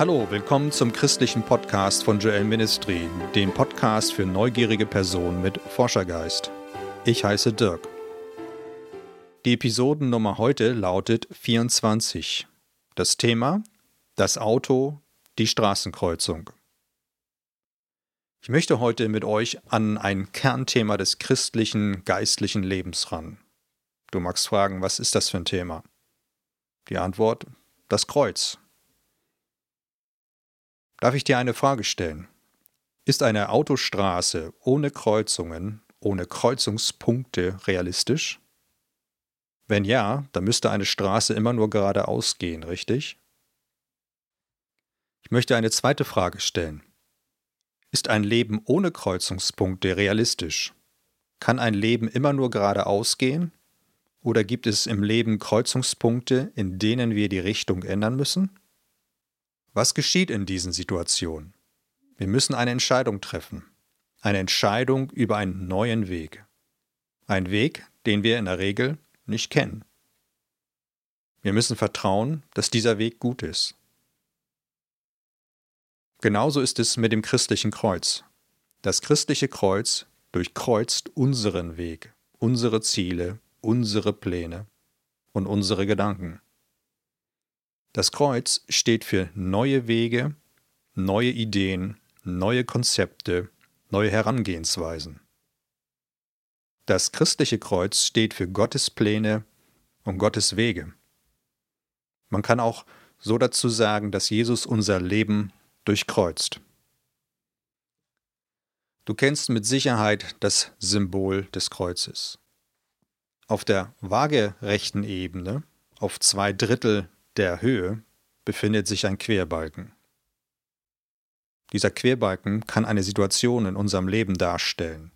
Hallo, willkommen zum christlichen Podcast von Joel Ministry, den Podcast für neugierige Personen mit Forschergeist. Ich heiße Dirk. Die Episodennummer heute lautet 24. Das Thema Das Auto, die Straßenkreuzung. Ich möchte heute mit euch an ein Kernthema des christlichen geistlichen Lebens ran. Du magst fragen, was ist das für ein Thema? Die Antwort, das Kreuz. Darf ich dir eine Frage stellen? Ist eine Autostraße ohne Kreuzungen, ohne Kreuzungspunkte realistisch? Wenn ja, dann müsste eine Straße immer nur geradeaus gehen, richtig? Ich möchte eine zweite Frage stellen. Ist ein Leben ohne Kreuzungspunkte realistisch? Kann ein Leben immer nur geradeaus gehen? Oder gibt es im Leben Kreuzungspunkte, in denen wir die Richtung ändern müssen? Was geschieht in diesen Situationen? Wir müssen eine Entscheidung treffen. Eine Entscheidung über einen neuen Weg. Ein Weg, den wir in der Regel nicht kennen. Wir müssen vertrauen, dass dieser Weg gut ist. Genauso ist es mit dem christlichen Kreuz. Das christliche Kreuz durchkreuzt unseren Weg, unsere Ziele, unsere Pläne und unsere Gedanken. Das Kreuz steht für neue Wege, neue Ideen, neue Konzepte, neue Herangehensweisen. Das christliche Kreuz steht für Gottes Pläne und Gottes Wege. Man kann auch so dazu sagen, dass Jesus unser Leben durchkreuzt. Du kennst mit Sicherheit das Symbol des Kreuzes. Auf der waagerechten Ebene, auf zwei Drittel der Höhe befindet sich ein Querbalken. Dieser Querbalken kann eine Situation in unserem Leben darstellen,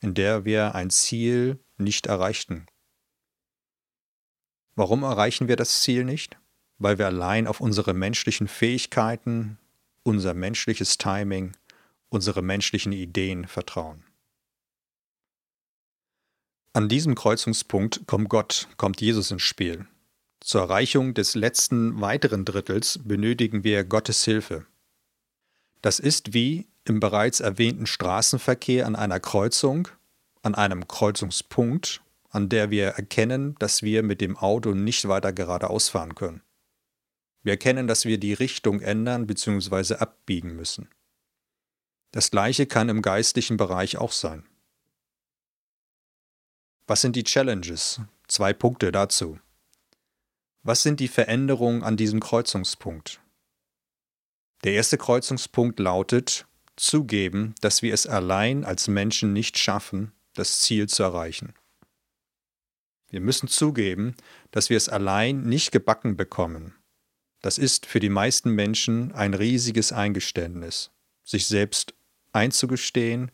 in der wir ein Ziel nicht erreichten. Warum erreichen wir das Ziel nicht? Weil wir allein auf unsere menschlichen Fähigkeiten, unser menschliches Timing, unsere menschlichen Ideen vertrauen. An diesem Kreuzungspunkt kommt Gott, kommt Jesus ins Spiel. Zur Erreichung des letzten weiteren Drittels benötigen wir Gottes Hilfe. Das ist wie im bereits erwähnten Straßenverkehr an einer Kreuzung, an einem Kreuzungspunkt, an der wir erkennen, dass wir mit dem Auto nicht weiter geradeaus fahren können. Wir erkennen, dass wir die Richtung ändern bzw. abbiegen müssen. Das gleiche kann im geistlichen Bereich auch sein. Was sind die Challenges? Zwei Punkte dazu. Was sind die Veränderungen an diesem Kreuzungspunkt? Der erste Kreuzungspunkt lautet, zugeben, dass wir es allein als Menschen nicht schaffen, das Ziel zu erreichen. Wir müssen zugeben, dass wir es allein nicht gebacken bekommen. Das ist für die meisten Menschen ein riesiges Eingeständnis, sich selbst einzugestehen,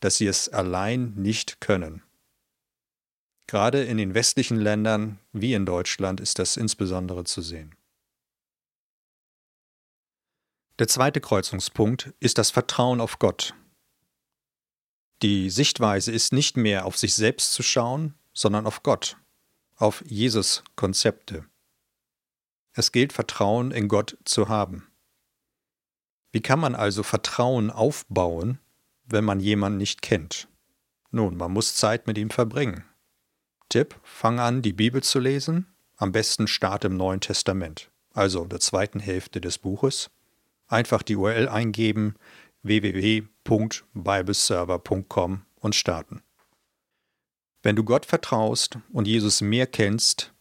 dass sie es allein nicht können. Gerade in den westlichen Ländern wie in Deutschland ist das insbesondere zu sehen. Der zweite Kreuzungspunkt ist das Vertrauen auf Gott. Die Sichtweise ist nicht mehr auf sich selbst zu schauen, sondern auf Gott, auf Jesus Konzepte. Es gilt Vertrauen in Gott zu haben. Wie kann man also Vertrauen aufbauen, wenn man jemanden nicht kennt? Nun, man muss Zeit mit ihm verbringen. Tipp, fang an, die Bibel zu lesen. Am besten starte im Neuen Testament, also der zweiten Hälfte des Buches. Einfach die URL eingeben www.bibleserver.com und starten. Wenn du Gott vertraust und Jesus mehr kennst,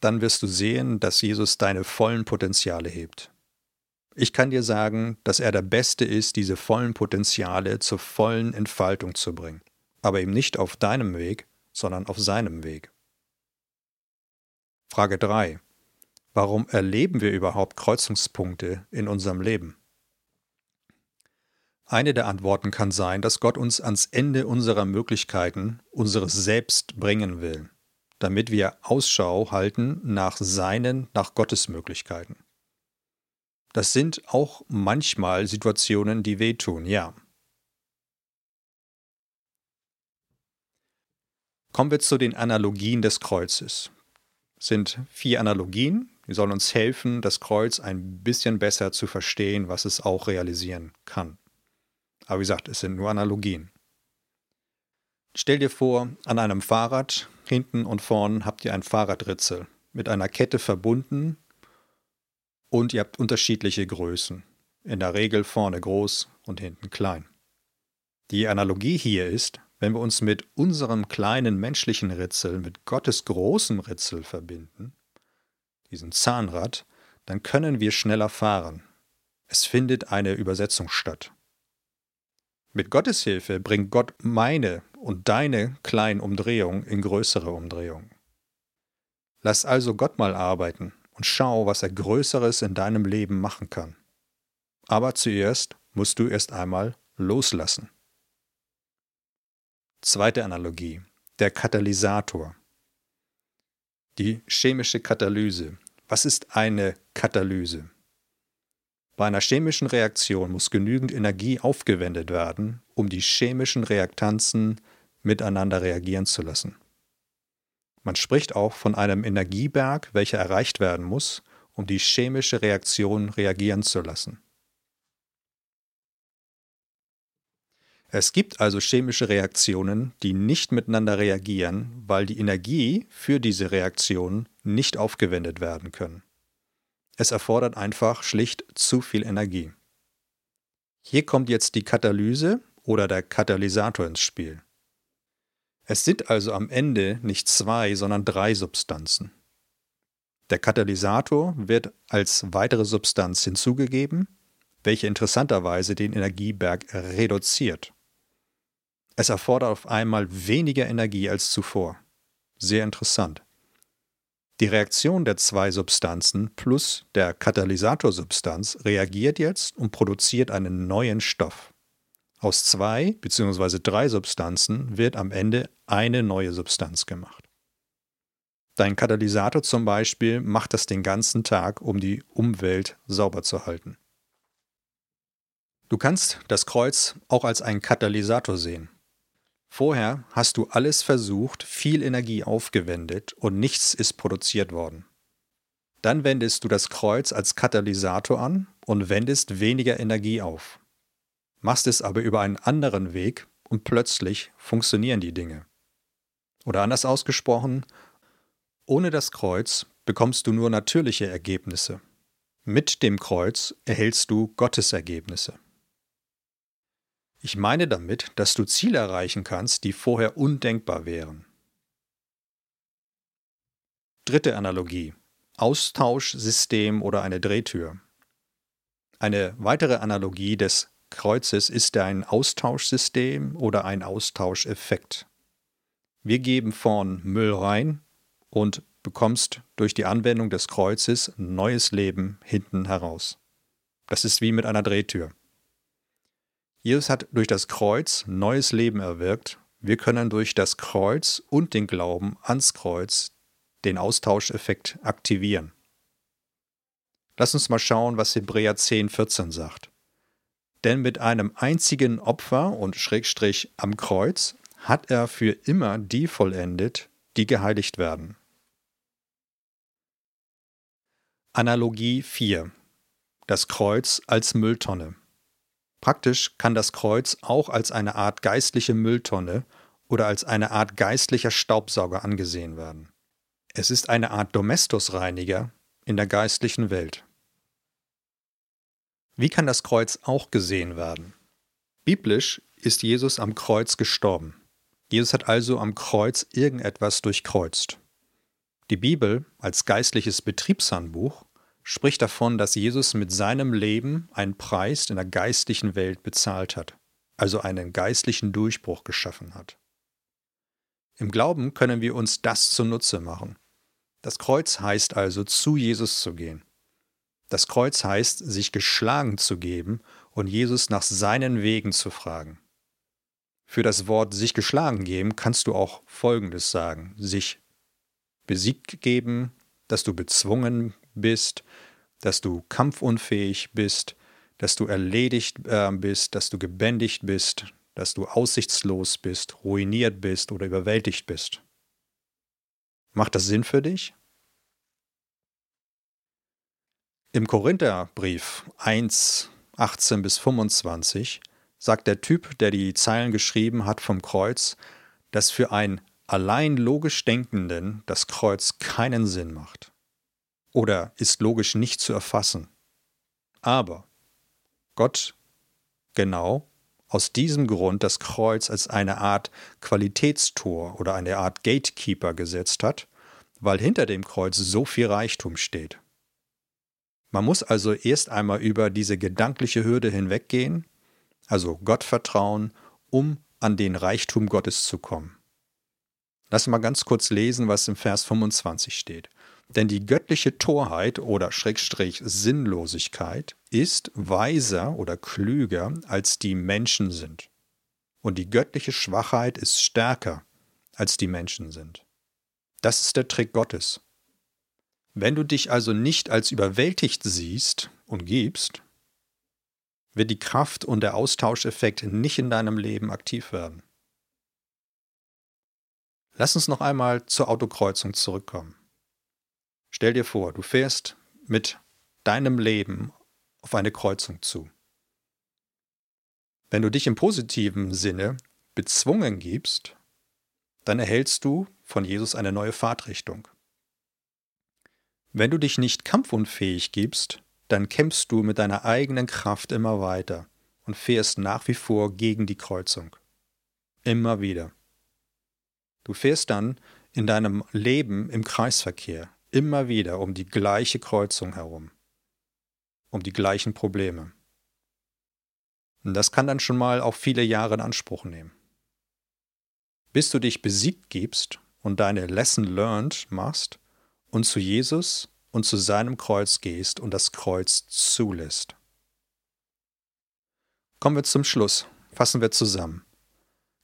dann wirst du sehen, dass Jesus deine vollen Potenziale hebt. Ich kann dir sagen, dass er der Beste ist, diese vollen Potenziale zur vollen Entfaltung zu bringen, aber eben nicht auf deinem Weg, sondern auf seinem Weg. Frage 3. Warum erleben wir überhaupt Kreuzungspunkte in unserem Leben? Eine der Antworten kann sein, dass Gott uns ans Ende unserer Möglichkeiten, unseres Selbst bringen will, damit wir Ausschau halten nach seinen, nach Gottes Möglichkeiten. Das sind auch manchmal Situationen, die wehtun, ja. Kommen wir zu den Analogien des Kreuzes. Es sind vier Analogien, die sollen uns helfen, das Kreuz ein bisschen besser zu verstehen, was es auch realisieren kann. Aber wie gesagt, es sind nur Analogien. Stell dir vor, an einem Fahrrad, hinten und vorn habt ihr ein Fahrradritzel mit einer Kette verbunden und ihr habt unterschiedliche Größen. In der Regel vorne groß und hinten klein. Die Analogie hier ist, wenn wir uns mit unserem kleinen menschlichen Ritzel mit Gottes großem Ritzel verbinden, diesem Zahnrad, dann können wir schneller fahren. Es findet eine Übersetzung statt. Mit Gottes Hilfe bringt Gott meine und deine kleinen Umdrehungen in größere Umdrehungen. Lass also Gott mal arbeiten und schau, was er Größeres in deinem Leben machen kann. Aber zuerst musst du erst einmal loslassen. Zweite Analogie, der Katalysator. Die chemische Katalyse. Was ist eine Katalyse? Bei einer chemischen Reaktion muss genügend Energie aufgewendet werden, um die chemischen Reaktanzen miteinander reagieren zu lassen. Man spricht auch von einem Energieberg, welcher erreicht werden muss, um die chemische Reaktion reagieren zu lassen. Es gibt also chemische Reaktionen, die nicht miteinander reagieren, weil die Energie für diese Reaktion nicht aufgewendet werden können. Es erfordert einfach schlicht zu viel Energie. Hier kommt jetzt die Katalyse oder der Katalysator ins Spiel. Es sind also am Ende nicht zwei, sondern drei Substanzen. Der Katalysator wird als weitere Substanz hinzugegeben, welche interessanterweise den Energieberg reduziert. Es erfordert auf einmal weniger Energie als zuvor. Sehr interessant. Die Reaktion der zwei Substanzen plus der Katalysatorsubstanz reagiert jetzt und produziert einen neuen Stoff. Aus zwei bzw. drei Substanzen wird am Ende eine neue Substanz gemacht. Dein Katalysator zum Beispiel macht das den ganzen Tag, um die Umwelt sauber zu halten. Du kannst das Kreuz auch als einen Katalysator sehen. Vorher hast du alles versucht, viel Energie aufgewendet und nichts ist produziert worden. Dann wendest du das Kreuz als Katalysator an und wendest weniger Energie auf. Machst es aber über einen anderen Weg und plötzlich funktionieren die Dinge. Oder anders ausgesprochen, ohne das Kreuz bekommst du nur natürliche Ergebnisse. Mit dem Kreuz erhältst du Gottes Ergebnisse. Ich meine damit, dass du Ziele erreichen kannst, die vorher undenkbar wären. Dritte Analogie. Austauschsystem oder eine Drehtür. Eine weitere Analogie des Kreuzes ist ein Austauschsystem oder ein Austauscheffekt. Wir geben vorn Müll rein und bekommst durch die Anwendung des Kreuzes neues Leben hinten heraus. Das ist wie mit einer Drehtür. Jesus hat durch das Kreuz neues Leben erwirkt. Wir können durch das Kreuz und den Glauben ans Kreuz den Austauscheffekt aktivieren. Lass uns mal schauen, was Hebräer 10, 14 sagt. Denn mit einem einzigen Opfer und Schrägstrich am Kreuz hat er für immer die vollendet, die geheiligt werden. Analogie 4. Das Kreuz als Mülltonne. Praktisch kann das Kreuz auch als eine Art geistliche Mülltonne oder als eine Art geistlicher Staubsauger angesehen werden. Es ist eine Art Domestusreiniger in der geistlichen Welt. Wie kann das Kreuz auch gesehen werden? Biblisch ist Jesus am Kreuz gestorben. Jesus hat also am Kreuz irgendetwas durchkreuzt. Die Bibel als geistliches Betriebshandbuch spricht davon, dass Jesus mit seinem Leben einen Preis in der geistlichen Welt bezahlt hat, also einen geistlichen Durchbruch geschaffen hat. Im Glauben können wir uns das zunutze machen. Das Kreuz heißt also, zu Jesus zu gehen. Das Kreuz heißt, sich geschlagen zu geben und Jesus nach seinen Wegen zu fragen. Für das Wort sich geschlagen geben kannst du auch Folgendes sagen. Sich besiegt geben, dass du bezwungen bist, dass du kampfunfähig bist, dass du erledigt äh, bist, dass du gebändigt bist, dass du aussichtslos bist, ruiniert bist oder überwältigt bist. Macht das Sinn für dich? Im Korintherbrief 1, 18 bis 25 sagt der Typ, der die Zeilen geschrieben hat vom Kreuz, dass für einen allein logisch Denkenden das Kreuz keinen Sinn macht oder ist logisch nicht zu erfassen. Aber Gott genau aus diesem Grund das Kreuz als eine Art Qualitätstor oder eine Art Gatekeeper gesetzt hat, weil hinter dem Kreuz so viel Reichtum steht. Man muss also erst einmal über diese gedankliche Hürde hinweggehen, also Gott vertrauen, um an den Reichtum Gottes zu kommen. Lass mal ganz kurz lesen, was im Vers 25 steht. Denn die göttliche Torheit oder Schrägstrich Sinnlosigkeit ist weiser oder klüger als die Menschen sind. Und die göttliche Schwachheit ist stärker als die Menschen sind. Das ist der Trick Gottes. Wenn du dich also nicht als überwältigt siehst und gibst, wird die Kraft und der Austauscheffekt nicht in deinem Leben aktiv werden. Lass uns noch einmal zur Autokreuzung zurückkommen. Stell dir vor, du fährst mit deinem Leben auf eine Kreuzung zu. Wenn du dich im positiven Sinne bezwungen gibst, dann erhältst du von Jesus eine neue Fahrtrichtung. Wenn du dich nicht kampfunfähig gibst, dann kämpfst du mit deiner eigenen Kraft immer weiter und fährst nach wie vor gegen die Kreuzung. Immer wieder. Du fährst dann in deinem Leben im Kreisverkehr immer wieder um die gleiche Kreuzung herum, um die gleichen Probleme. Und das kann dann schon mal auch viele Jahre in Anspruch nehmen. Bis du dich besiegt gibst und deine Lesson learned machst und zu Jesus und zu seinem Kreuz gehst und das Kreuz zulässt. Kommen wir zum Schluss. Fassen wir zusammen.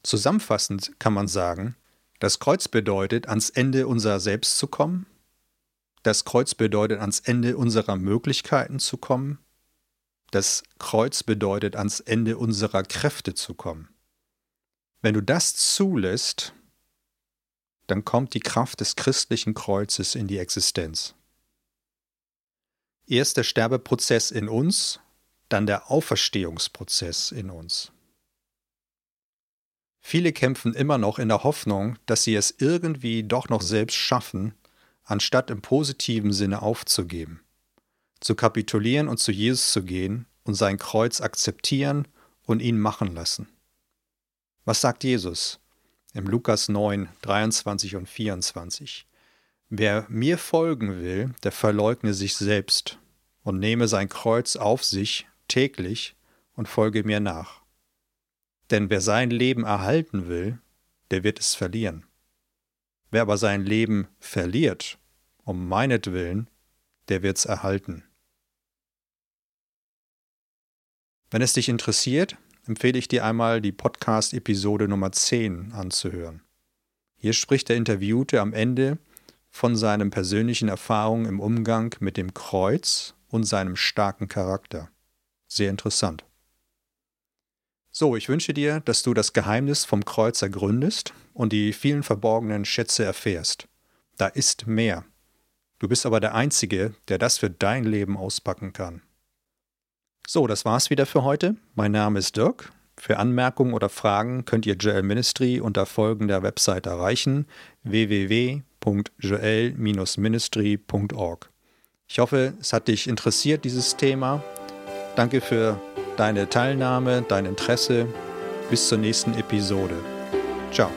Zusammenfassend kann man sagen, das Kreuz bedeutet, ans Ende unserer selbst zu kommen. Das Kreuz bedeutet, ans Ende unserer Möglichkeiten zu kommen. Das Kreuz bedeutet, ans Ende unserer Kräfte zu kommen. Wenn du das zulässt, dann kommt die Kraft des christlichen Kreuzes in die Existenz. Erst der Sterbeprozess in uns, dann der Auferstehungsprozess in uns. Viele kämpfen immer noch in der Hoffnung, dass sie es irgendwie doch noch selbst schaffen, anstatt im positiven Sinne aufzugeben, zu kapitulieren und zu Jesus zu gehen und sein Kreuz akzeptieren und ihn machen lassen. Was sagt Jesus im Lukas 9, 23 und 24? Wer mir folgen will, der verleugne sich selbst und nehme sein Kreuz auf sich täglich und folge mir nach. Denn wer sein Leben erhalten will, der wird es verlieren. Wer aber sein Leben verliert, um meinetwillen, der wird's erhalten. Wenn es dich interessiert, empfehle ich dir einmal die Podcast-Episode Nummer 10 anzuhören. Hier spricht der Interviewte am Ende von seinen persönlichen Erfahrungen im Umgang mit dem Kreuz und seinem starken Charakter. Sehr interessant. So, ich wünsche dir, dass du das Geheimnis vom Kreuz ergründest und die vielen verborgenen Schätze erfährst. Da ist mehr. Du bist aber der Einzige, der das für dein Leben auspacken kann. So, das war's wieder für heute. Mein Name ist Dirk. Für Anmerkungen oder Fragen könnt ihr Joel Ministry unter folgender Website erreichen: www.joel-ministry.org. Ich hoffe, es hat dich interessiert, dieses Thema. Danke für deine Teilnahme, dein Interesse. Bis zur nächsten Episode. Ciao.